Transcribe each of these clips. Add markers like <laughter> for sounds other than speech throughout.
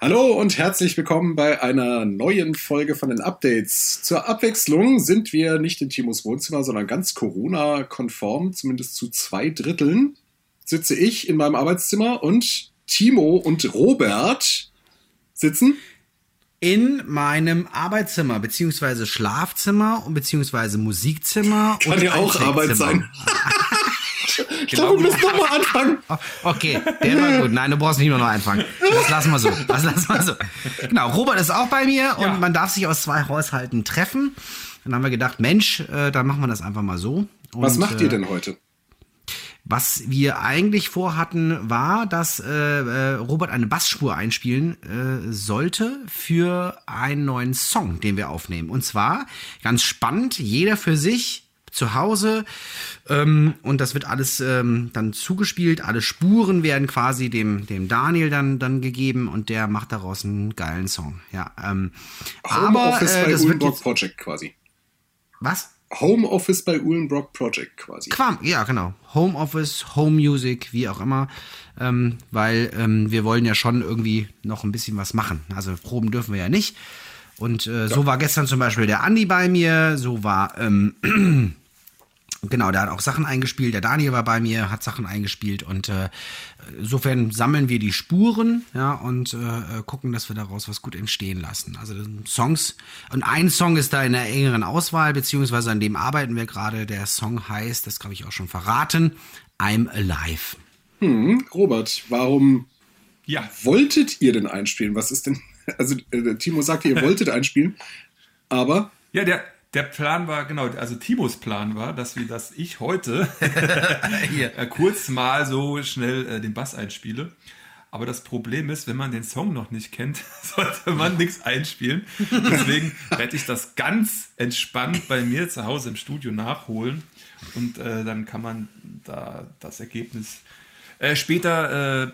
Hallo und herzlich willkommen bei einer neuen Folge von den Updates. Zur Abwechslung sind wir nicht in Timos Wohnzimmer, sondern ganz Corona-konform, zumindest zu zwei Dritteln. Sitze ich in meinem Arbeitszimmer und Timo und Robert sitzen in meinem Arbeitszimmer, beziehungsweise Schlafzimmer und beziehungsweise Musikzimmer. Kann ja auch Arbeit sein. <laughs> Ich glaube, wir müssen nochmal anfangen. Okay, der war gut. Nein, du brauchst nicht mehr noch anfangen. Das lassen wir so. Das lassen wir so. Genau, Robert ist auch bei mir und ja. man darf sich aus zwei Haushalten treffen. Dann haben wir gedacht, Mensch, äh, dann machen wir das einfach mal so. Und, Was macht ihr denn heute? Was wir eigentlich vorhatten, war, dass äh, äh, Robert eine Bassspur einspielen äh, sollte für einen neuen Song, den wir aufnehmen. Und zwar ganz spannend, jeder für sich zu Hause ähm, und das wird alles ähm, dann zugespielt. Alle Spuren werden quasi dem, dem Daniel dann, dann gegeben und der macht daraus einen geilen Song. Ja, ähm, aber Office äh, bei das Uhlenbrock jetzt, Project quasi. Was? Home Office bei Uhlenbrock Project quasi. Quam, ja, genau. Home Office, Home Music, wie auch immer. Ähm, weil ähm, wir wollen ja schon irgendwie noch ein bisschen was machen. Also proben dürfen wir ja nicht. Und äh, ja. so war gestern zum Beispiel der Andi bei mir, so war ähm, <clears throat> Genau, der hat auch Sachen eingespielt. Der Daniel war bei mir, hat Sachen eingespielt und äh, insofern sammeln wir die Spuren, ja, und äh, gucken, dass wir daraus was gut entstehen lassen. Also Songs und ein Song ist da in der engeren Auswahl, beziehungsweise an dem arbeiten wir gerade. Der Song heißt, das habe ich auch schon verraten, I'm Alive. Hm, Robert, warum ja. wolltet ihr denn einspielen? Was ist denn? <laughs> Also äh, Timo sagte, ihr <laughs> wolltet einspielen, aber ja, der der Plan war, genau, also Timos Plan war, dass wir, dass ich heute <laughs> äh, kurz mal so schnell äh, den Bass einspiele. Aber das Problem ist, wenn man den Song noch nicht kennt, <laughs> sollte man nichts einspielen. Deswegen werde ich das ganz entspannt bei mir zu Hause im Studio nachholen. Und äh, dann kann man da das Ergebnis äh, später äh,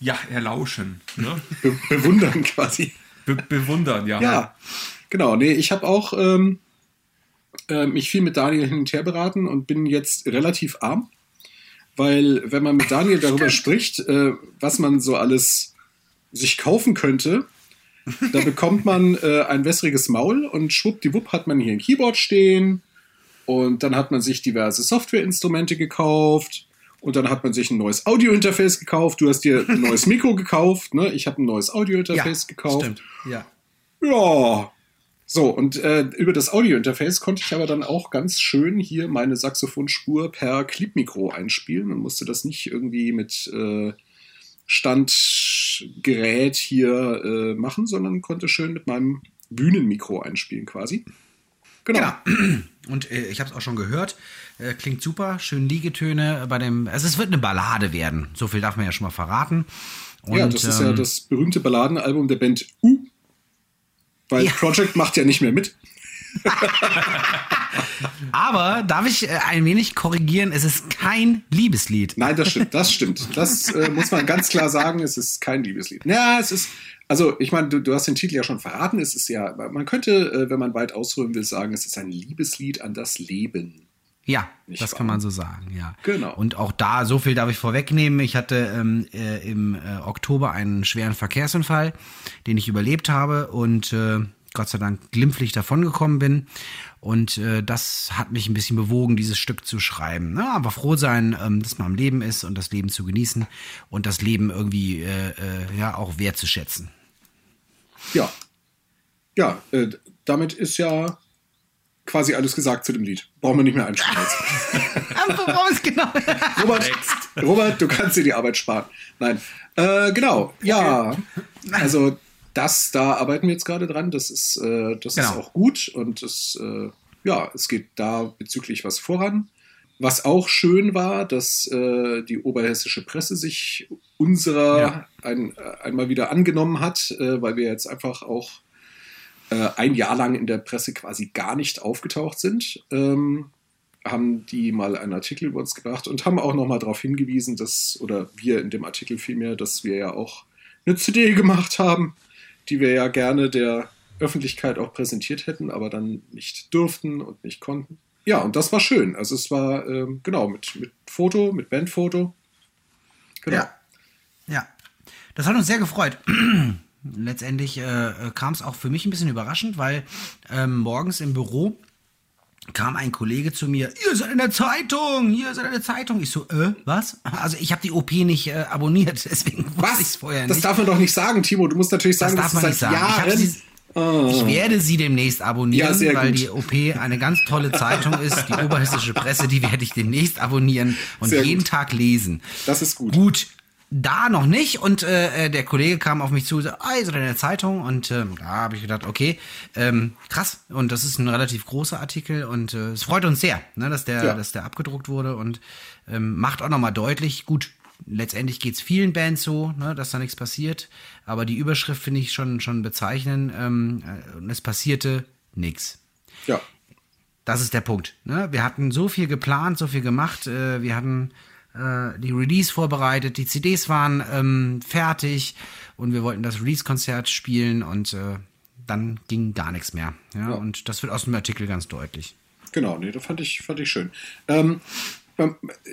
ja, erlauschen. Ne? Be bewundern quasi. Be bewundern, ja. Ja, genau. Nee, ich habe auch ähm, äh, mich viel mit Daniel hin und her beraten und bin jetzt relativ arm, weil wenn man mit Daniel <laughs> darüber spricht, äh, was man so alles sich kaufen könnte, da bekommt man äh, ein wässriges Maul und schwuppdiwupp hat man hier ein Keyboard stehen und dann hat man sich diverse Softwareinstrumente gekauft und dann hat man sich ein neues Audiointerface gekauft. Du hast dir ein neues <laughs> Mikro gekauft, ne? Ich habe ein neues Audiointerface ja, gekauft. Stimmt. Ja. Ja, so, und äh, über das Audiointerface konnte ich aber dann auch ganz schön hier meine Saxophonspur per Clipmikro einspielen und musste das nicht irgendwie mit äh, Standgerät hier äh, machen, sondern konnte schön mit meinem Bühnenmikro einspielen quasi. Genau. genau. <clears throat> Und äh, ich habe es auch schon gehört. Äh, klingt super, schön Liegetöne bei dem. Also es wird eine Ballade werden. So viel darf man ja schon mal verraten. Und, ja, das ist ähm, ja das berühmte Balladenalbum der Band U. Weil ja. Project macht ja nicht mehr mit. <laughs> Aber darf ich äh, ein wenig korrigieren? Es ist kein Liebeslied. Nein, das stimmt. Das stimmt. Das äh, muss man ganz klar sagen. Es ist kein Liebeslied. Ja, es ist. Also, ich meine, du, du, hast den Titel ja schon verraten. Es ist ja, man könnte, äh, wenn man weit ausholen will, sagen, es ist ein Liebeslied an das Leben. Ja, Nicht das wahr? kann man so sagen, ja. Genau. Und auch da, so viel darf ich vorwegnehmen. Ich hatte ähm, äh, im äh, Oktober einen schweren Verkehrsunfall, den ich überlebt habe und äh, Gott sei Dank glimpflich davongekommen bin. Und äh, das hat mich ein bisschen bewogen, dieses Stück zu schreiben. Na, aber froh sein, ähm, dass man am Leben ist und das Leben zu genießen und das Leben irgendwie äh, äh, ja auch wertzuschätzen. Ja. Ja, äh, damit ist ja quasi alles gesagt zu dem Lied. Brauchen wir nicht mehr einspielen jetzt. <laughs> genau. Robert, Robert, du kannst dir die Arbeit sparen. Nein. Äh, genau, okay. ja. Also das, da arbeiten wir jetzt gerade dran. Das ist, äh, das genau. ist auch gut und es, äh, ja, es geht da bezüglich was voran. Was auch schön war, dass äh, die oberhessische Presse sich unserer ja. ein, äh, einmal wieder angenommen hat, äh, weil wir jetzt einfach auch äh, ein Jahr lang in der Presse quasi gar nicht aufgetaucht sind, ähm, haben die mal einen Artikel über uns gebracht und haben auch nochmal darauf hingewiesen, dass, oder wir in dem Artikel vielmehr, dass wir ja auch eine CD gemacht haben, die wir ja gerne der Öffentlichkeit auch präsentiert hätten, aber dann nicht durften und nicht konnten. Ja, und das war schön. Also es war, ähm, genau, mit, mit Foto, mit Bandfoto. Genau. Ja. ja. Das hat uns sehr gefreut. Letztendlich äh, kam es auch für mich ein bisschen überraschend, weil ähm, morgens im Büro kam ein Kollege zu mir, ihr seid in der Zeitung, ihr seid in der Zeitung. Ich so, äh, was? Also ich habe die OP nicht äh, abonniert, <laughs> deswegen wusste ich es vorher nicht. Das darf man doch nicht sagen, Timo. Du musst natürlich sagen, das darf man nicht sagen. Jahren ich, ich, werde sie demnächst abonnieren, ja, weil gut. die OP eine ganz tolle Zeitung ist. Die <laughs> Oberhessische Presse, die werde ich demnächst abonnieren und sehr jeden gut. Tag lesen. Das ist gut. Gut, da noch nicht und äh, äh, der Kollege kam auf mich zu sagte, ah, seid in der Zeitung und äh, da habe ich gedacht, okay, ähm, krass und das ist ein relativ großer Artikel und äh, es freut uns sehr, ne, dass der, ja. dass der abgedruckt wurde und ähm, macht auch nochmal deutlich, gut, letztendlich geht's vielen Bands so, ne, dass da nichts passiert, aber die Überschrift finde ich schon schon bezeichnend ähm, äh, und es passierte nichts. Ja. Das ist der Punkt. Ne? Wir hatten so viel geplant, so viel gemacht, äh, wir hatten äh, die Release vorbereitet, die CDs waren ähm, fertig und wir wollten das Release-Konzert spielen und äh, dann ging gar nichts mehr. Ja? ja? Und das wird aus dem Artikel ganz deutlich. Genau, nee, das fand ich, fand ich schön. Ähm,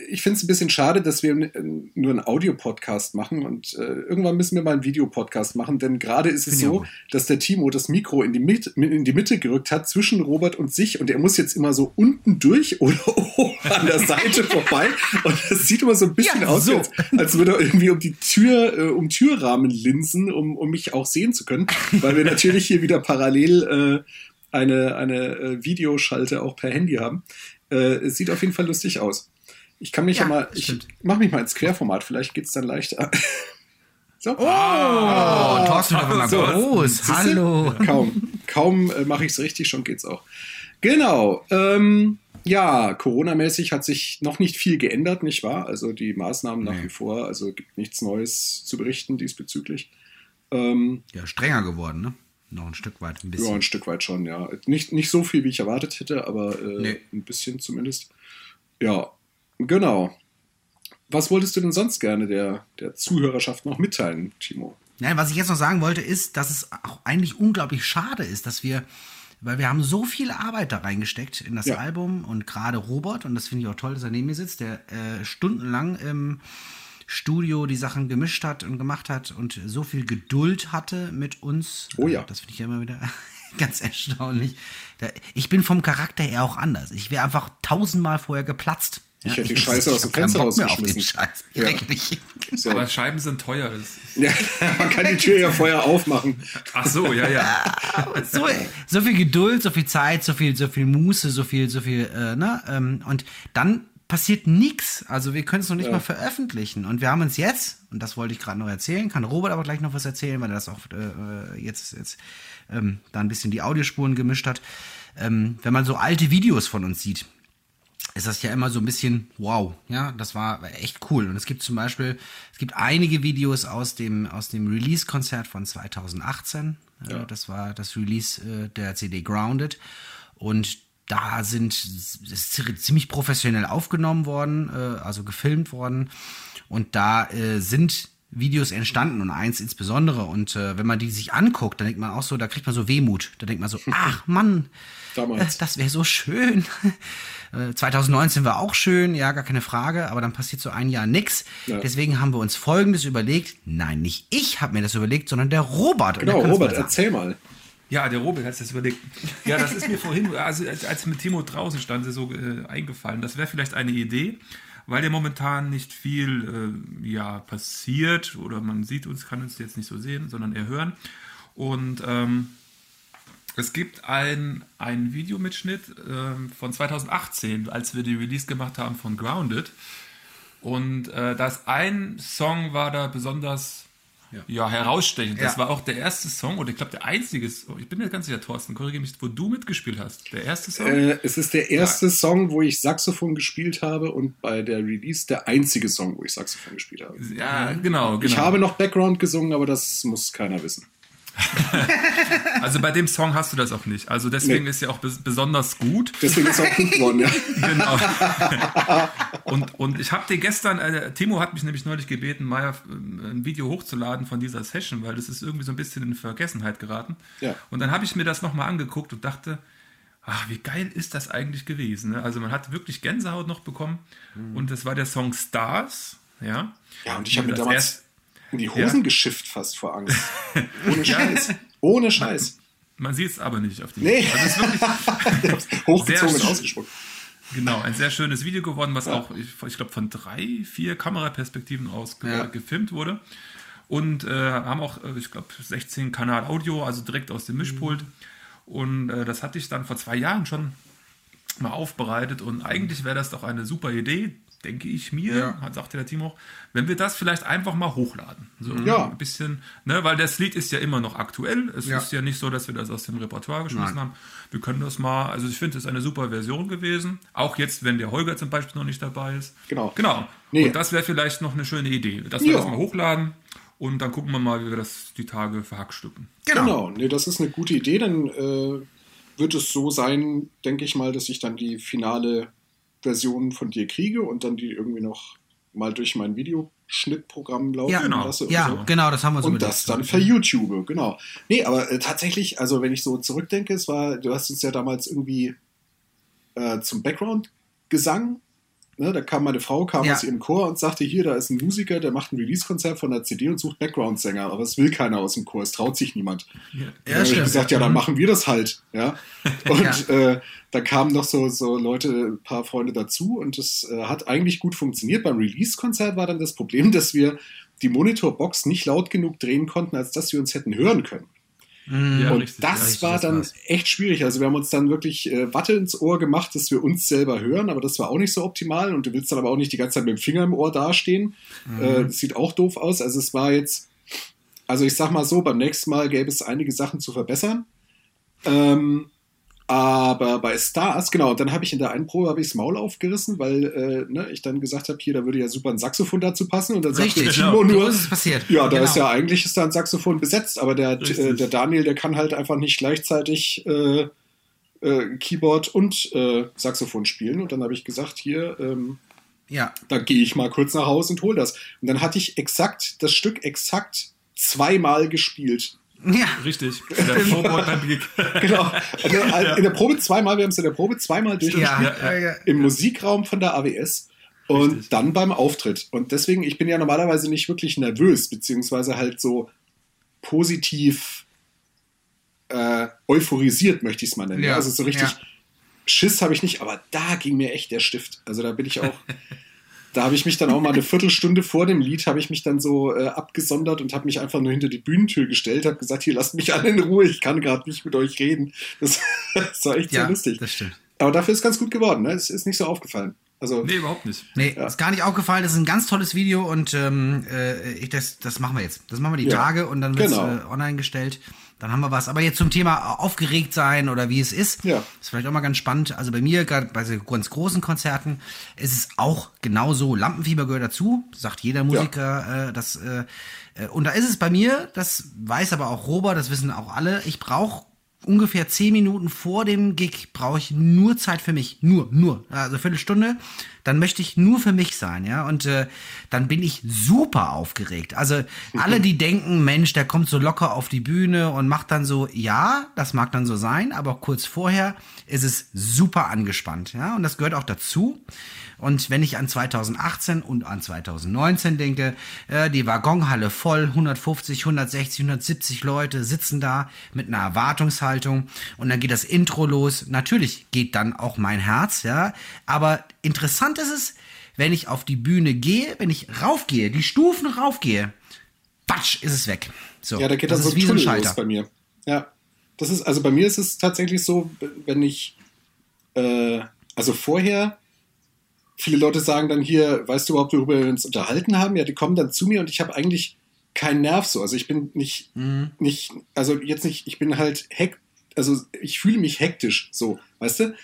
ich finde es ein bisschen schade, dass wir nur einen Audio-Podcast machen und äh, irgendwann müssen wir mal einen Videopodcast machen, denn gerade ist es so, dass der Timo das Mikro in die, Mitte, in die Mitte gerückt hat zwischen Robert und sich und er muss jetzt immer so unten durch <laughs> oder oben an der Seite <laughs> vorbei und das sieht immer so ein bisschen ja, aus, so. als, als, würde er irgendwie um die Tür, äh, um Türrahmen linsen, um, um mich auch sehen zu können, weil wir natürlich hier wieder parallel äh, eine, eine äh, Videoschalte auch per Handy haben. Äh, es sieht auf jeden Fall lustig aus. Ich kann mich ja, ja mal, ich mach mich mal ins Querformat, vielleicht geht es dann leichter. <laughs> So. Oh, oh Thorsten einmal so. groß. Hallo. Kaum, kaum äh, mache ich es richtig, schon geht's auch. Genau. Ähm, ja, Corona-mäßig hat sich noch nicht viel geändert, nicht wahr? Also die Maßnahmen nach wie vor, also gibt nichts Neues zu berichten diesbezüglich. Ähm, ja, strenger geworden, ne? Noch ein Stück weit, ein bisschen. Ja, ein Stück weit schon, ja. Nicht, nicht so viel, wie ich erwartet hätte, aber äh, nee. ein bisschen zumindest. Ja, Genau. Was wolltest du denn sonst gerne der, der Zuhörerschaft noch mitteilen, Timo? Nein, was ich jetzt noch sagen wollte, ist, dass es auch eigentlich unglaublich schade ist, dass wir, weil wir haben so viel Arbeit da reingesteckt in das ja. Album und gerade Robert, und das finde ich auch toll, dass er neben mir sitzt, der äh, stundenlang im Studio die Sachen gemischt hat und gemacht hat und so viel Geduld hatte mit uns. Oh ja. Das finde ich ja immer wieder <laughs> ganz erstaunlich. Ich bin vom Charakter her auch anders. Ich wäre einfach tausendmal vorher geplatzt. Ich hätte die Scheiße aus dem Fenster rausgeschmissen. Ja. So. Aber Scheiben sind teuer. Ja, <laughs> <laughs> man kann die Tür ja vorher aufmachen. Ach so, ja, ja. <laughs> so, so viel Geduld, so viel Zeit, so viel, so viel Muße, so viel, so viel, äh, ne? Ähm, und dann passiert nichts. Also wir können es noch nicht ja. mal veröffentlichen. Und wir haben uns jetzt, und das wollte ich gerade noch erzählen, kann Robert aber gleich noch was erzählen, weil er das auch äh, jetzt, jetzt ähm, da ein bisschen die Audiospuren gemischt hat. Ähm, wenn man so alte Videos von uns sieht, ist das ja immer so ein bisschen wow, ja, das war echt cool. Und es gibt zum Beispiel, es gibt einige Videos aus dem, aus dem Release-Konzert von 2018. Ja. Das war das Release äh, der CD Grounded. Und da sind, ist ziemlich professionell aufgenommen worden, äh, also gefilmt worden. Und da äh, sind Videos entstanden und eins insbesondere. Und äh, wenn man die sich anguckt, dann denkt man auch so, da kriegt man so Wehmut. Da denkt man so, <laughs> ach Mann, äh, das wäre so schön. 2019 <laughs> äh, war auch schön, ja, gar keine Frage, aber dann passiert so ein Jahr nix. Ja. Deswegen haben wir uns Folgendes überlegt. Nein, nicht ich habe mir das überlegt, sondern der Robert. Genau, Robert, erzähl mal. Ja, der Robert hat sich das überlegt. Ja, das ist mir vorhin, also als mit Timo draußen stand, so äh, eingefallen. Das wäre vielleicht eine Idee, weil ja momentan nicht viel äh, ja, passiert oder man sieht uns, kann uns jetzt nicht so sehen, sondern eher hören. Und ähm, es gibt ein, ein Videomitschnitt ähm, von 2018, als wir die Release gemacht haben von Grounded. Und äh, das ein Song war da besonders ja, ja herausstechend. Das war auch der erste Song oder ich glaube der einzige Song. Ich bin mir ganz sicher, Thorsten, korrigiere mich, wo du mitgespielt hast. Der erste Song? Äh, es ist der erste. Song, wo ich Saxophon gespielt habe und bei der Release der einzige Song, wo ich Saxophon gespielt habe. Ja, genau, genau. Ich habe noch Background gesungen, aber das muss keiner wissen. <laughs> also bei dem Song hast du das auch nicht. Also deswegen nee. ist ja auch besonders gut. Deswegen ist er auch gut geworden, ja. <laughs> genau. Und, und ich habe dir gestern, äh, Timo hat mich nämlich neulich gebeten, mal äh, ein Video hochzuladen von dieser Session, weil das ist irgendwie so ein bisschen in Vergessenheit geraten. Ja. Und dann habe ich mir das nochmal angeguckt und dachte, ach, wie geil ist das eigentlich gewesen. Ne? Also man hat wirklich Gänsehaut noch bekommen. Mhm. Und das war der Song Stars. Ja, ja und ich habe mir damals... Erst, in die Hosen ja. geschifft fast vor Angst. <laughs> Ohne Scheiß. Ohne Scheiß. Man sieht es aber nicht auf die Nee. Also es ist wirklich <laughs> hochgezogen und ausgespuckt. Genau, ein sehr schönes Video geworden, was ja. auch, ich, ich glaube, von drei, vier Kameraperspektiven aus ja. gefilmt wurde. Und äh, haben auch, äh, ich glaube, 16 Kanal Audio, also direkt aus dem Mischpult. Mhm. Und äh, das hatte ich dann vor zwei Jahren schon mal aufbereitet. Und eigentlich wäre das doch eine super Idee, denke ich mir, ja. sagte der Timo, wenn wir das vielleicht einfach mal hochladen. So ja. ein bisschen, ne, weil das Lied ist ja immer noch aktuell. Es ja. ist ja nicht so, dass wir das aus dem Repertoire geschmissen Nein. haben. Wir können das mal, also ich finde, es ist eine super Version gewesen. Auch jetzt, wenn der Holger zum Beispiel noch nicht dabei ist. Genau. Genau. Nee. Und das wäre vielleicht noch eine schöne Idee, dass wir das mal hochladen. Und dann gucken wir mal, wie wir das die Tage verhackstücken. Genau. genau. Nee, das ist eine gute Idee. Dann äh, wird es so sein, denke ich mal, dass ich dann die finale Version von dir kriege und dann die irgendwie noch mal durch mein Videoschnittprogramm laufen ja, genau. lasse. Ja, so. genau, das haben wir so Und das dann für YouTube, genau. Nee, aber äh, tatsächlich, also wenn ich so zurückdenke, es war, du hast uns ja damals irgendwie äh, zum Background-Gesang Ne, da kam meine Frau, kam ja. aus ihrem Chor und sagte, hier, da ist ein Musiker, der macht ein Release-Konzert von der CD und sucht Background-Sänger, aber es will keiner aus dem Chor, es traut sich niemand. Ja, ja habe ich gesagt, ja, dann mhm. machen wir das halt. Ja? <laughs> Und ja. Äh, da kamen noch so, so Leute, ein paar Freunde dazu und es äh, hat eigentlich gut funktioniert. Beim Release-Konzert war dann das Problem, dass wir die Monitorbox nicht laut genug drehen konnten, als dass wir uns hätten hören können. Mhm. Ja, und richtig, das war das dann war's. echt schwierig. Also wir haben uns dann wirklich äh, Watte ins Ohr gemacht, dass wir uns selber hören, aber das war auch nicht so optimal. Und du willst dann aber auch nicht die ganze Zeit mit dem Finger im Ohr dastehen. Mhm. Äh, das sieht auch doof aus. Also es war jetzt, also ich sag mal so, beim nächsten Mal gäbe es einige Sachen zu verbessern. Ähm, aber bei Stars, genau, dann habe ich in der einen Probe ich das Maul aufgerissen, weil äh, ne, ich dann gesagt habe, hier, da würde ja super ein Saxophon dazu passen. Und dann Richtig, sagte Timo genau. nur, ist es passiert. Ja, da genau. ist ja eigentlich ist da ein Saxophon besetzt, aber der, äh, der Daniel, der kann halt einfach nicht gleichzeitig äh, äh, Keyboard und äh, Saxophon spielen. Und dann habe ich gesagt, hier, ähm, ja. da gehe ich mal kurz nach Hause und hol das. Und dann hatte ich exakt das Stück exakt zweimal gespielt. Ja. Richtig. In der Probe und beim Gig. <laughs> genau. Also, ja. In der Probe zweimal, wir haben es in der Probe zweimal durchgespielt. Ja, ja, Im Musikraum von der AWS. Und Richtig. dann beim Auftritt. Und deswegen, ich bin ja normalerweise nicht wirklich nervös, beziehungsweise halt so positiv äh, euphorisiert, möchte ich es mal nennen. Also so richtig Schiss habe ich nicht, aber da ging mir echt der Stift. Also da bin ich auch <laughs> da habe ich mich dann auch mal eine <laughs> Viertelstunde vor dem Lied habe ich mich dann so äh, abgesondert und habe mich einfach nur hinter die Bühnentür gestellt, habe gesagt, hier lasst mich alle in Ruhe, ich kann gerade nicht mit euch reden. Das, <laughs> das war echt ja, sehr lustig. Das stimmt. Aber dafür ist ganz gut geworden, ne? Es ist nicht so aufgefallen. Also, nee, überhaupt nicht. Nee, ja. ist gar nicht aufgefallen. Das ist ein ganz tolles Video und ähm, äh, ich, das, das machen wir jetzt. Das machen wir die ja, Tage und dann wird es genau. äh, online gestellt. Dann haben wir was. Aber jetzt zum Thema aufgeregt sein oder wie es ist, ja. ist vielleicht auch mal ganz spannend. Also bei mir, gerade bei so ganz großen Konzerten, ist es auch genauso. Lampenfieber gehört dazu, sagt jeder Musiker. Ja. Äh, das, äh, äh, und da ist es bei mir, das weiß aber auch Robert, das wissen auch alle, ich brauche ungefähr zehn Minuten vor dem Gig brauche ich nur Zeit für mich. Nur, nur. Also Viertelstunde. Dann möchte ich nur für mich sein, ja. Und äh, dann bin ich super aufgeregt. Also alle, die denken, Mensch, der kommt so locker auf die Bühne und macht dann so, ja, das mag dann so sein, aber kurz vorher ist es super angespannt, ja. Und das gehört auch dazu. Und wenn ich an 2018 und an 2019 denke, äh, die Waggonhalle voll, 150, 160, 170 Leute sitzen da mit einer Erwartungshaltung und dann geht das Intro los. Natürlich geht dann auch mein Herz, ja. Aber interessant ist es, wenn ich auf die Bühne gehe, wenn ich raufgehe, die Stufen raufgehe, batsch, ist es weg. So, ja, da geht das dann so wie so ein Schalter. bei mir. Ja, das ist, also bei mir ist es tatsächlich so, wenn ich, äh, also vorher viele Leute sagen dann hier, weißt du überhaupt, worüber wir uns unterhalten haben? Ja, die kommen dann zu mir und ich habe eigentlich keinen Nerv so. Also ich bin nicht, mhm. nicht, also jetzt nicht, ich bin halt heck, also ich fühle mich hektisch so, weißt du?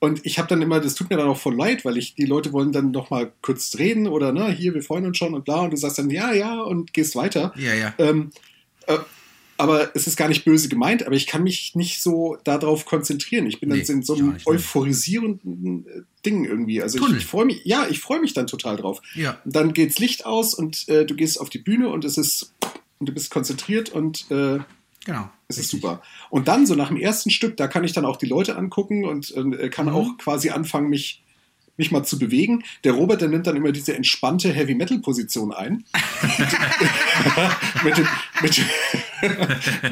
Und ich habe dann immer, das tut mir dann auch voll leid, weil ich, die Leute wollen dann noch mal kurz reden oder, ne, hier, wir freuen uns schon und bla, und du sagst dann, ja, ja, und gehst weiter. Ja, ja. Ähm, äh, aber es ist gar nicht böse gemeint, aber ich kann mich nicht so darauf konzentrieren. Ich bin nee, dann in so einem euphorisierenden äh, Ding irgendwie. Also Tunnel. ich, ich freue mich, ja, ich freue mich dann total drauf. Ja. Und dann geht's Licht aus und äh, du gehst auf die Bühne und es ist, und du bist konzentriert und äh, genau. Es ist super. Und dann so nach dem ersten Stück, da kann ich dann auch die Leute angucken und äh, kann mhm. auch quasi anfangen, mich mich mal zu bewegen. Der Robert, der nimmt dann immer diese entspannte Heavy-Metal-Position ein. <laughs> mit, dem, mit,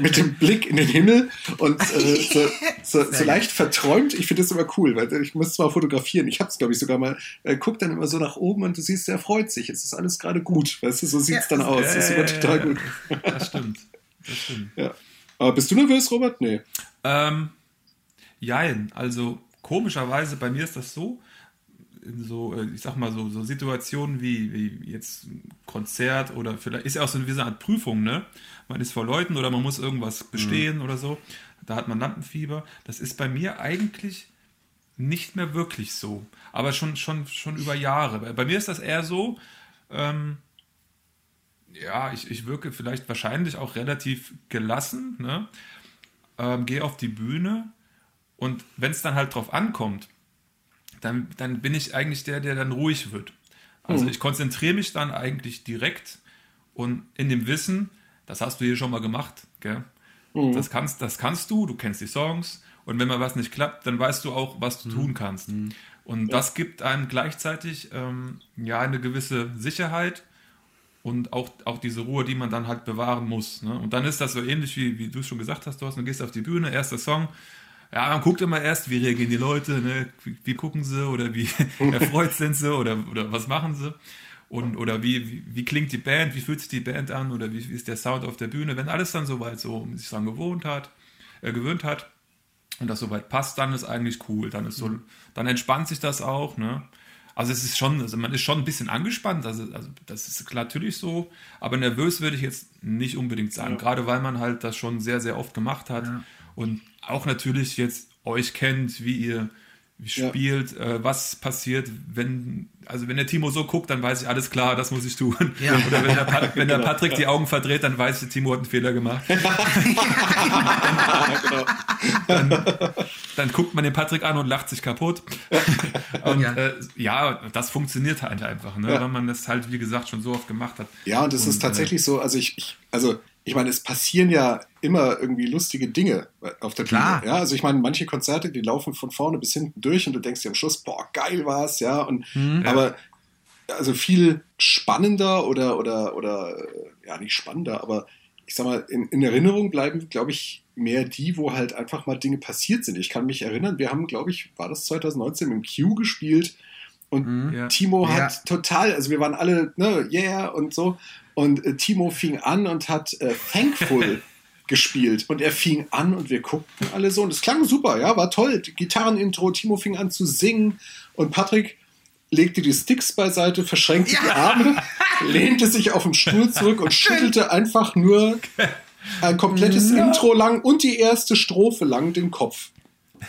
mit, dem, Blick in den Himmel und äh, <laughs> so, so, so, leicht verträumt. Ich finde das immer cool, weil ich muss mal fotografieren. Ich habe es, glaube ich, sogar mal. Äh, guck dann immer so nach oben und du siehst, er freut sich. Es ist alles gerade gut. Weißt du, so sieht es ja, dann aus. Das ist immer total gut. Das stimmt. Das stimmt. Ja. Aber bist du nervös, Robert? Nee. Ähm, jein. Also komischerweise, bei mir ist das so, in so, äh, ich sag mal, so, so Situationen wie, wie jetzt ein Konzert oder vielleicht ist ja auch so eine gewisse Art Prüfung, ne? Man ist vor Leuten oder man muss irgendwas bestehen mhm. oder so. Da hat man Lampenfieber. Das ist bei mir eigentlich nicht mehr wirklich so. Aber schon, schon, schon über Jahre. Bei mir ist das eher so, ähm, ja, ich, ich wirke vielleicht wahrscheinlich auch relativ gelassen, ne? Ähm, gehe auf die Bühne und wenn es dann halt drauf ankommt, dann, dann bin ich eigentlich der, der dann ruhig wird. Also mhm. ich konzentriere mich dann eigentlich direkt und in dem Wissen, das hast du hier schon mal gemacht, gell? Mhm. Das, kannst, das kannst du, du kennst die Songs und wenn mal was nicht klappt, dann weißt du auch, was du mhm. tun kannst. Mhm. Und ja. das gibt einem gleichzeitig ähm, ja eine gewisse Sicherheit und auch, auch diese Ruhe, die man dann halt bewahren muss. Ne? Und dann ist das so ähnlich, wie, wie du es schon gesagt hast, Thorsten, du gehst auf die Bühne, erster Song, ja, man guckt immer erst, wie reagieren die Leute, ne? wie, wie gucken sie oder wie <laughs> erfreut sind sie oder, oder was machen sie und oder wie, wie, wie, klingt die Band, wie fühlt sich die Band an oder wie, wie ist der Sound auf der Bühne. Wenn alles dann soweit so sich dran gewohnt hat, äh, gewöhnt hat und das soweit passt, dann ist eigentlich cool. Dann ist so, dann entspannt sich das auch, ne? Also es ist schon, also man ist schon ein bisschen angespannt, also, also das ist natürlich so, aber nervös würde ich jetzt nicht unbedingt sagen, ja. gerade weil man halt das schon sehr, sehr oft gemacht hat ja. Und auch natürlich jetzt euch kennt, wie ihr spielt, ja. äh, was passiert, wenn, also wenn der Timo so guckt, dann weiß ich, alles klar, das muss ich tun. Ja. Oder wenn der, Pat wenn der genau. Patrick die Augen verdreht, dann weiß ich, Timo hat einen Fehler gemacht. <laughs> dann, dann, dann, guckt man den Patrick an und lacht sich kaputt. <laughs> Und ja, äh, ja das funktioniert halt einfach, ne? weil man das halt, wie gesagt, schon so oft gemacht hat. Ja, und es ist tatsächlich äh, so, also ich, ich also ich meine, es passieren ja immer irgendwie lustige Dinge auf der Klar. Bühne. Ja, also ich meine, manche Konzerte, die laufen von vorne bis hinten durch und du denkst dir am Schluss, boah, geil war's, ja. Und mhm. aber also viel spannender oder oder oder ja nicht spannender, aber ich sag mal, in, in Erinnerung bleiben, glaube ich, mehr die, wo halt einfach mal Dinge passiert sind. Ich kann mich erinnern, wir haben, glaube ich, war das 2019 im Q gespielt und mhm, ja. Timo hat ja. total, also wir waren alle, ne, yeah und so. Und äh, Timo fing an und hat äh, Thankful <laughs> gespielt. Und er fing an und wir guckten alle so. Und es klang super, ja, war toll. Gitarrenintro, Timo fing an zu singen und Patrick legte die Sticks beiseite, verschränkte ja. die Arme, <laughs> lehnte sich auf den Stuhl zurück und schüttelte einfach nur <laughs> ein komplettes ja. Intro lang und die erste Strophe lang den Kopf.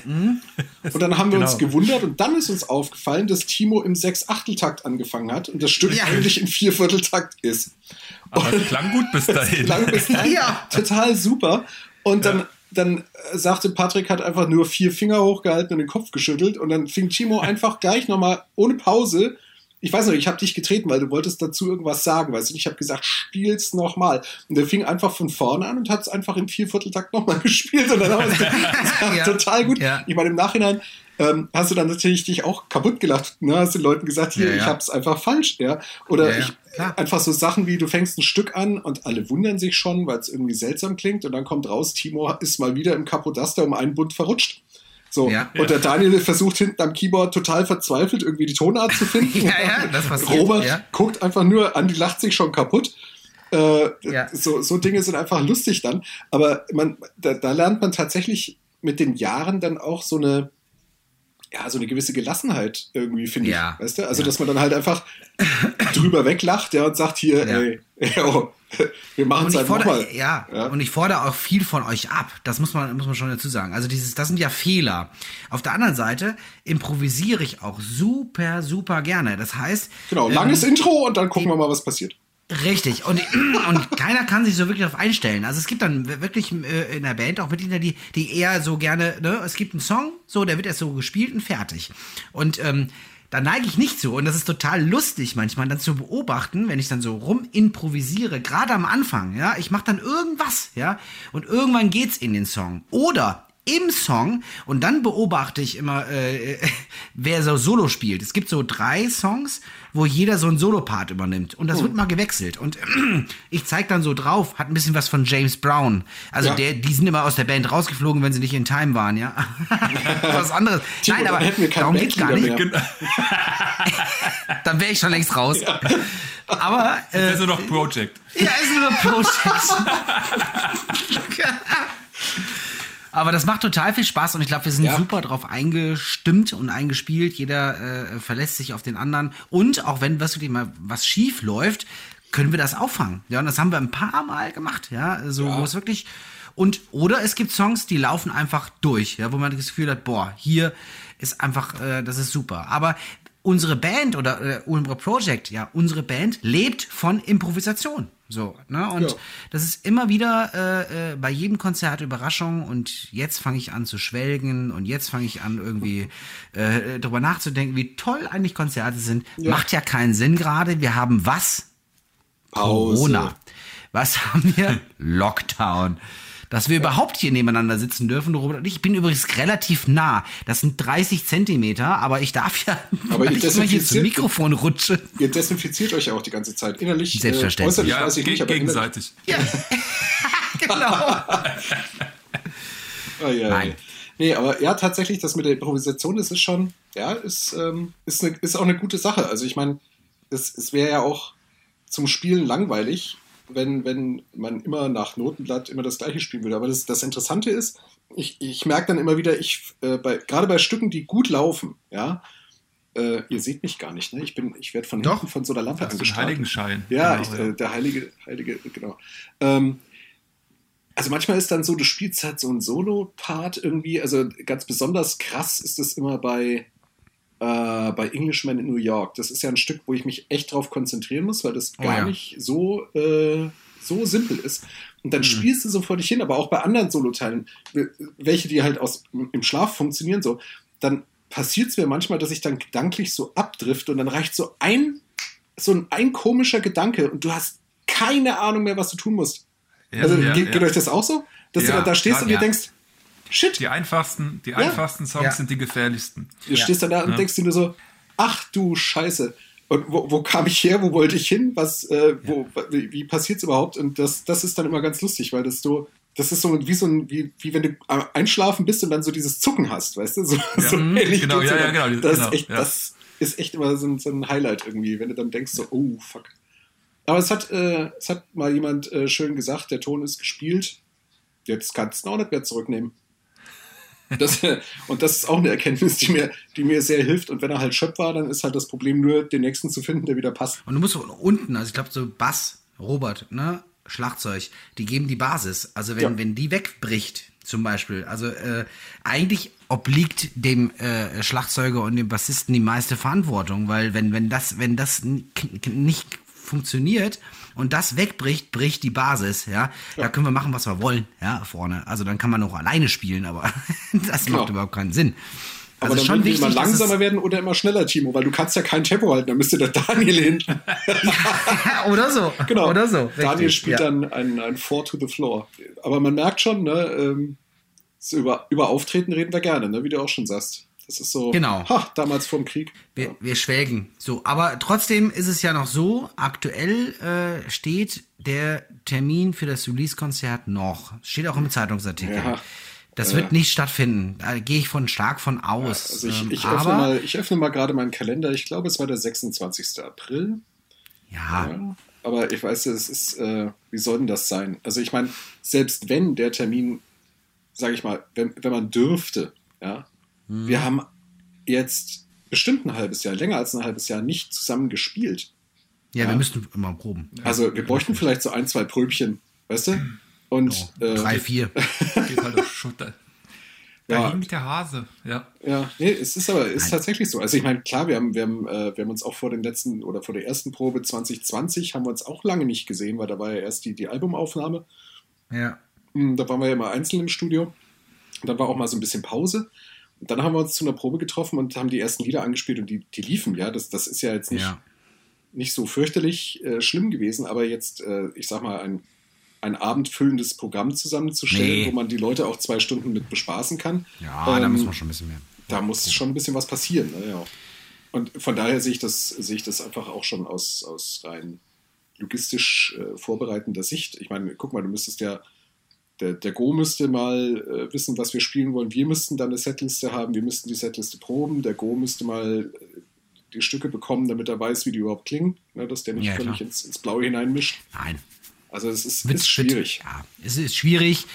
Mhm. Und dann haben wir genau. uns gewundert und dann ist uns aufgefallen, dass Timo im Sechs-Achteltakt angefangen hat und das Stück ja. eigentlich im Viervierteltakt ist. Aber es klang gut bis <laughs> dahin. klang bis dahin ja. total super. Und dann, ja. dann sagte Patrick, hat einfach nur vier Finger hochgehalten und den Kopf geschüttelt und dann fing Timo <laughs> einfach gleich nochmal ohne Pause ich weiß noch, ich habe dich getreten, weil du wolltest dazu irgendwas sagen, weißt du? Ich habe gesagt, spiel's nochmal. Und der fing einfach von vorne an und hat es einfach im Viervierteltakt nochmal <laughs> gespielt. Und dann haben wir <laughs> es ja. total gut. Ja. Ich meine, im Nachhinein ähm, hast du dann natürlich dich auch kaputt gelacht. Ne? Hast den Leuten gesagt, hier, ja, ich habe es einfach falsch. Ja? Oder ich, einfach so Sachen wie, du fängst ein Stück an und alle wundern sich schon, weil es irgendwie seltsam klingt. Und dann kommt raus, Timo ist mal wieder im Kapodaster um einen Bund verrutscht. So. Ja, und der Daniel versucht hinten am Keyboard total verzweifelt irgendwie die Tonart zu finden. <laughs> ja, ja, das passiert. Robert ja. guckt einfach nur an, die lacht sich schon kaputt. Äh, ja. so, so Dinge sind einfach lustig dann. Aber man, da, da lernt man tatsächlich mit den Jahren dann auch so eine, ja, so eine gewisse Gelassenheit irgendwie, finde ja. ich. Weißt du? Also, ja. dass man dann halt einfach drüber weglacht, ja, und sagt hier, ja. ey, <laughs> oh, wir machen es halt nochmal. Ja, ja, und ich fordere auch viel von euch ab. Das muss man, muss man schon dazu sagen. Also dieses, das sind ja Fehler. Auf der anderen Seite improvisiere ich auch super, super gerne. Das heißt. Genau, langes ähm, Intro und dann gucken wir mal, was passiert. Richtig. Und, <clears throat> und keiner kann sich so wirklich darauf einstellen. Also es gibt dann wirklich äh, in der Band auch Mitglieder, die, die eher so gerne, ne, es gibt einen Song, so, der wird erst so gespielt und fertig. Und ähm, da neige ich nicht zu. Und das ist total lustig manchmal dann zu beobachten, wenn ich dann so rum improvisiere, gerade am Anfang, ja. Ich mache dann irgendwas, ja. Und irgendwann geht's in den Song. Oder im Song und dann beobachte ich immer, äh, <laughs> wer so Solo spielt. Es gibt so drei Songs, wo jeder so einen Solo-Part übernimmt und das oh. wird mal gewechselt und äh, <clears throat> ich zeig dann so drauf, hat ein bisschen was von James Brown. Also ja. der, die sind immer aus der Band rausgeflogen, wenn sie nicht in Time waren, ja. <laughs> was anderes. Timo, Nein, aber darum geht's gar nicht. <laughs> dann wäre ich schon längst raus. Ja. Aber äh, ist nur noch Project. Ja, ist nur noch Project. Aber das macht total viel Spaß und ich glaube, wir sind ja. super drauf eingestimmt und eingespielt. Jeder äh, verlässt sich auf den anderen. Und auch wenn was wirklich mal was schief läuft, können wir das auffangen. Ja, und das haben wir ein paar Mal gemacht. Ja, so ja. wo es wirklich und oder es gibt Songs, die laufen einfach durch, ja, wo man das Gefühl hat, boah, hier ist einfach, äh, das ist super. Aber unsere Band oder äh, unsere Project, ja, unsere Band lebt von Improvisation. So, ne? Und ja. das ist immer wieder äh, äh, bei jedem Konzert Überraschung und jetzt fange ich an zu schwelgen und jetzt fange ich an irgendwie äh, darüber nachzudenken, wie toll eigentlich Konzerte sind. Ja. Macht ja keinen Sinn gerade. Wir haben was? Pause. Corona. Was haben wir? <laughs> Lockdown dass wir überhaupt hier nebeneinander sitzen dürfen, Robert und ich. Ich bin übrigens relativ nah. Das sind 30 Zentimeter, aber ich darf ja, <laughs> aber weil ich immer hier zum Mikrofon rutsche. Ihr desinfiziert euch ja auch die ganze Zeit. Innerlich, äh, Selbstverständlich. Äh, ja, weiß ich nicht, aber gegenseitig. <laughs> Ja, <laughs> genau. oh, ja, Nein. Nee, aber ja, tatsächlich, das mit der Improvisation, das ist schon, ja, ist, ähm, ist, eine, ist auch eine gute Sache. Also ich meine, es wäre ja auch zum Spielen langweilig, wenn, wenn man immer nach Notenblatt immer das gleiche spielen würde. Aber das, das Interessante ist, ich, ich merke dann immer wieder, ich, äh, bei, gerade bei Stücken, die gut laufen, ja, äh, ihr seht mich gar nicht, ne? Ich bin, ich werde von Doch, hinten von so einer Lampe angestrahlt. Heiligenschein. Ja, genau, ich, ja. Äh, der heilige, heilige, genau. Ähm, also manchmal ist dann so, du spielst halt so einen Solo-Part irgendwie, also ganz besonders krass ist es immer bei, äh, bei Englishman in New York. Das ist ja ein Stück, wo ich mich echt drauf konzentrieren muss, weil das oh, gar ja. nicht so, äh, so simpel ist. Und dann mhm. spielst du so vor dich hin, aber auch bei anderen Soloteilen, welche die halt aus, im Schlaf funktionieren, so, dann passiert es mir manchmal, dass ich dann gedanklich so abdrift und dann reicht so ein, so ein, ein komischer Gedanke und du hast keine Ahnung mehr, was du tun musst. Ja, also ja, geht, geht euch das auch so? Dass du da stehst und dir denkst, Shit. Die einfachsten, die ja. einfachsten Songs ja. sind die gefährlichsten. Du stehst dann da und denkst dir nur so, ach du Scheiße. Und wo, wo kam ich her? Wo wollte ich hin? Was, äh, wo, wie, wie passiert es überhaupt? Und das, das ist dann immer ganz lustig, weil das so, das ist so wie so ein, wie, wie wenn du einschlafen bist und dann so dieses Zucken hast, weißt du? So, ja, so mhm. ähnlich. Genau, ja, ja, genau. Das, genau, ist echt, das ist echt immer so ein, so ein, Highlight irgendwie, wenn du dann denkst, so, oh fuck. Aber es hat, äh, es hat mal jemand äh, schön gesagt, der Ton ist gespielt. Jetzt kannst du ihn auch nicht mehr zurücknehmen. Das, und das ist auch eine Erkenntnis, die mir, die mir sehr hilft. Und wenn er halt Schöpf war, dann ist halt das Problem nur, den nächsten zu finden, der wieder passt. Und du musst unten, also ich glaube so Bass, Robert, ne? Schlagzeug, die geben die Basis. Also wenn, ja. wenn die wegbricht, zum Beispiel, also äh, eigentlich obliegt dem äh, Schlagzeuger und dem Bassisten die meiste Verantwortung, weil wenn, wenn das, wenn das nicht funktioniert und das wegbricht, bricht die Basis, ja? ja. Da können wir machen, was wir wollen, ja, vorne. Also dann kann man auch alleine spielen, aber <laughs> das genau. macht überhaupt keinen Sinn. Aber also dann schon wichtig, immer langsamer werden oder immer schneller, Timo, weil du kannst ja kein Tempo halten, dann müsste der Daniel hin. ja, <laughs> oder so. Genau. Oder so. Daniel spielt ja. dann ein, ein Four to the Floor. Aber man merkt schon, ne, ähm, über, über Auftreten reden wir gerne, ne, wie du auch schon sagst. Das ist so, genau. ha, damals vor dem Krieg. Wir, ja. wir schwelgen. So, aber trotzdem ist es ja noch so, aktuell äh, steht der Termin für das Release-Konzert noch. Steht auch im Zeitungsartikel. Ja. Das wird nicht stattfinden. Da gehe ich von stark von aus. Also ich, ich, ähm, öffne mal, ich öffne mal gerade meinen Kalender. Ich glaube, es war der 26. April. Ja. ja aber ich weiß, es ist, äh, wie soll denn das sein? Also ich meine, selbst wenn der Termin, sage ich mal, wenn, wenn man dürfte, ja, hm. Wir haben jetzt bestimmt ein halbes Jahr, länger als ein halbes Jahr nicht zusammen gespielt. Ja, ja. wir müssten immer proben. Also wir bräuchten vielleicht so ein, zwei Pröbchen, weißt du? Und oh, drei, äh, vier. <laughs> Geht halt Schutter. Da ja. hinkt der Hase, ja. Ja, nee, es ist aber ist tatsächlich so. Also ich meine, klar, wir haben, wir, haben, äh, wir haben uns auch vor den letzten oder vor der ersten Probe 2020 haben wir uns auch lange nicht gesehen, weil da war ja erst die, die Albumaufnahme. Ja. Hm, da waren wir ja immer einzeln im Studio. Und dann war auch mal so ein bisschen Pause dann haben wir uns zu einer Probe getroffen und haben die ersten Lieder angespielt und die, die liefen, ja. Das, das ist ja jetzt nicht, ja. nicht so fürchterlich äh, schlimm gewesen, aber jetzt, äh, ich sag mal, ein, ein abendfüllendes Programm zusammenzustellen, Nee. wo man die Leute auch zwei Stunden mit bespaßen kann. Ja, da Ähm, muss man schon ein bisschen mehr. Da muss schon ein bisschen was passieren. Ne? Ja. Und von daher sehe ich das, sehe ich das einfach auch schon aus, aus rein logistisch äh, vorbereitender Sicht. Ich meine, guck mal, du müsstest ja, der, der Go müsste mal äh, wissen, was wir spielen wollen. Wir müssten dann eine Setliste haben, wir müssten die Setliste proben. Der Go müsste mal äh, die Stücke bekommen, damit er weiß, wie die überhaupt klingen, ne? dass der nicht Ja, völlig ins, ins Blaue hineinmischt. Nein. Also es ist, ist schwierig. Ja, es ist schwierig.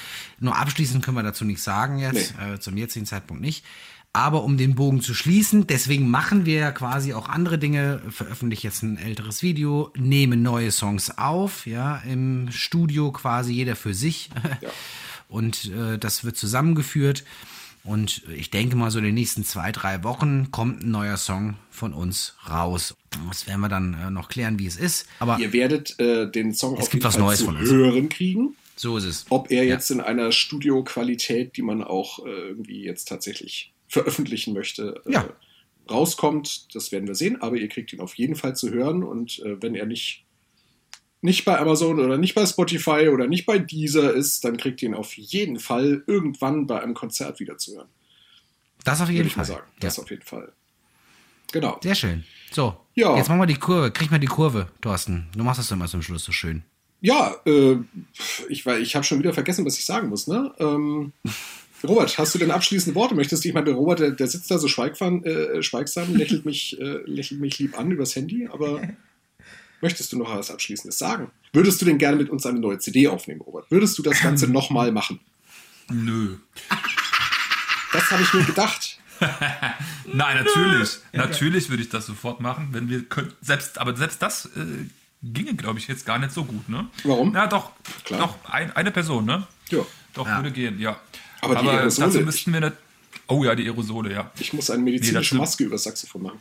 Nur abschließend können wir dazu nichts sagen jetzt, äh, zum jetzigen Zeitpunkt nicht. Aber um den Bogen zu schließen, deswegen machen wir ja quasi auch andere Dinge, veröffentlichen jetzt ein älteres Video, nehmen neue Songs auf, ja, im Studio quasi jeder für sich. <laughs> Ja. Und äh, das wird zusammengeführt. Und ich denke mal, so in den nächsten zwei, drei Wochen kommt ein neuer Song von uns raus. Das werden wir dann äh, noch klären, wie es ist. Aber Ihr werdet äh, den Song Es auf gibt jeden was Fall Neues zu von uns. hören kriegen. so ist es. Ob er Ja. jetzt in einer Studioqualität, die man auch äh, irgendwie jetzt tatsächlich veröffentlichen möchte, äh, Ja. rauskommt, das werden wir sehen. Aber ihr kriegt ihn auf jeden Fall zu hören. Und äh, wenn er nicht, nicht bei Amazon oder nicht bei Spotify oder nicht bei Deezer ist, dann kriegt ihr ihn auf jeden Fall irgendwann bei einem Konzert wieder zu hören. Das auf Würde jeden ich mal Fall. sagen. Ja. Das auf jeden Fall. Genau. Sehr schön. So, Ja. jetzt machen wir die Kurve. Krieg mal die Kurve, Thorsten. Du machst das immer zum Schluss so schön. Ja, äh, ich, ich habe schon wieder vergessen, was ich sagen muss. Ne? Ähm, <laughs> Robert, hast du denn abschließende Worte? Möchtest du? Ich meine, der Robert, der, der sitzt da so schweigfam, äh, schweigsam, lächelt mich, äh, lächelt mich lieb an übers Handy, aber <laughs> möchtest du noch was Abschließendes sagen? Würdest du denn gerne mit uns eine neue CD aufnehmen, Robert? Würdest du das Ganze <laughs> nochmal machen? Nö. Das habe ich mir gedacht. <laughs> Nein, natürlich. Natürlich würde ich das sofort machen, wenn wir können. Selbst, aber selbst das äh, ginge, glaube ich, jetzt gar nicht so gut, ne? Warum? Ja, doch. Klar. Doch, ein, eine Person, ne? Ja. Doch, Ja. würde gehen, ja. Aber die Aerosole- dazu müssten wir. Oh ja, die Aerosole, ja. Ich muss eine medizinische Nee, Maske über das Saxophon machen.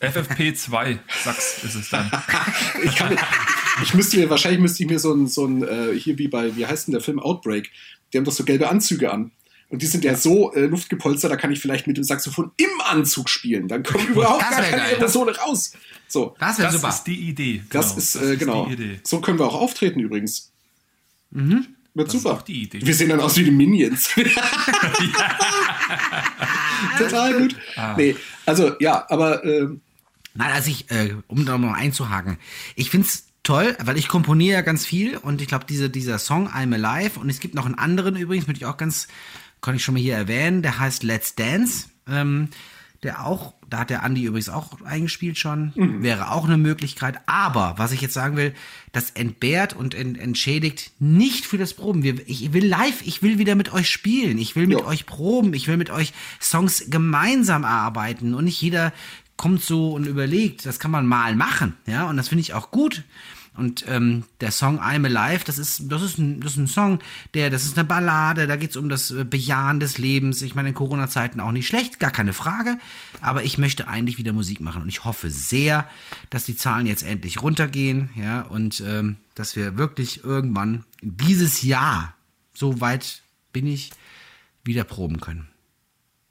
FFP2 Sachs ist es dann. <laughs> Ich, kann, ich müsste mir, wahrscheinlich müsste ich mir so ein, so ein äh, hier wie bei, wie heißt denn der Film Outbreak? Die haben doch so gelbe Anzüge an. Und die sind ja so äh, luftgepolstert, da kann ich vielleicht mit dem Saxophon im Anzug spielen. Dann kommen <laughs> überhaupt Das gar keine geil. Aerosole raus. So, Das wäre Das super. ist die Idee. das genau. ist, äh, genau. die Idee. So können wir auch auftreten übrigens. Wird. Das ist super. auch die Idee. Wir sehen dann aus wie die Minions. <laughs> <laughs> Total gut. Ah. Nee, also ja, aber ähm, Nein, also ich, äh, um da mal einzuhaken, ich find's toll, weil ich komponiere ja ganz viel und ich glaube, diese, dieser Song I'm Alive und es gibt noch einen anderen übrigens, möchte ich auch ganz, kann ich schon mal hier erwähnen, der heißt Let's Dance, ähm, der auch, da hat der Andi übrigens auch eingespielt schon, wäre auch eine Möglichkeit, aber was ich jetzt sagen will, das entbehrt und en entschädigt nicht für das Proben. Wir, ich will live, ich will wieder mit euch spielen, ich will mit Ja. euch proben, ich will mit euch Songs gemeinsam erarbeiten. Und nicht jeder kommt so und überlegt, das kann man mal machen, ja, und das finde ich auch gut. Und ähm, der Song I'm Alive, das ist, das ist ein, das ist ein Song, der, das ist eine Ballade, da geht's um das äh, Bejahen des Lebens. Ich meine, in Corona-Zeiten auch nicht schlecht, gar keine Frage. Aber ich möchte eigentlich wieder Musik machen und ich hoffe sehr, dass die Zahlen jetzt endlich runtergehen, ja, und ähm, dass wir wirklich irgendwann dieses Jahr, so weit bin ich, wieder proben können.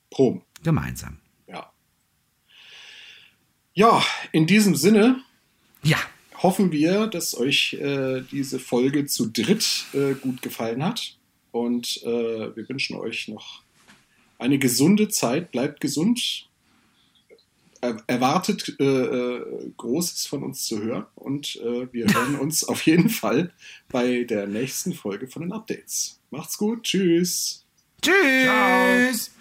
Proben. Gemeinsam. Ja. In diesem Sinne Ja, hoffen wir, dass euch äh, diese Folge zu dritt äh, gut gefallen hat. Und äh, wir wünschen euch noch eine gesunde Zeit. Bleibt gesund. Er erwartet äh, äh, Großes von uns zu hören. Und äh, wir <laughs> hören uns auf jeden Fall bei der nächsten Folge von den Updates. Macht's gut. Tschüss. tschüss.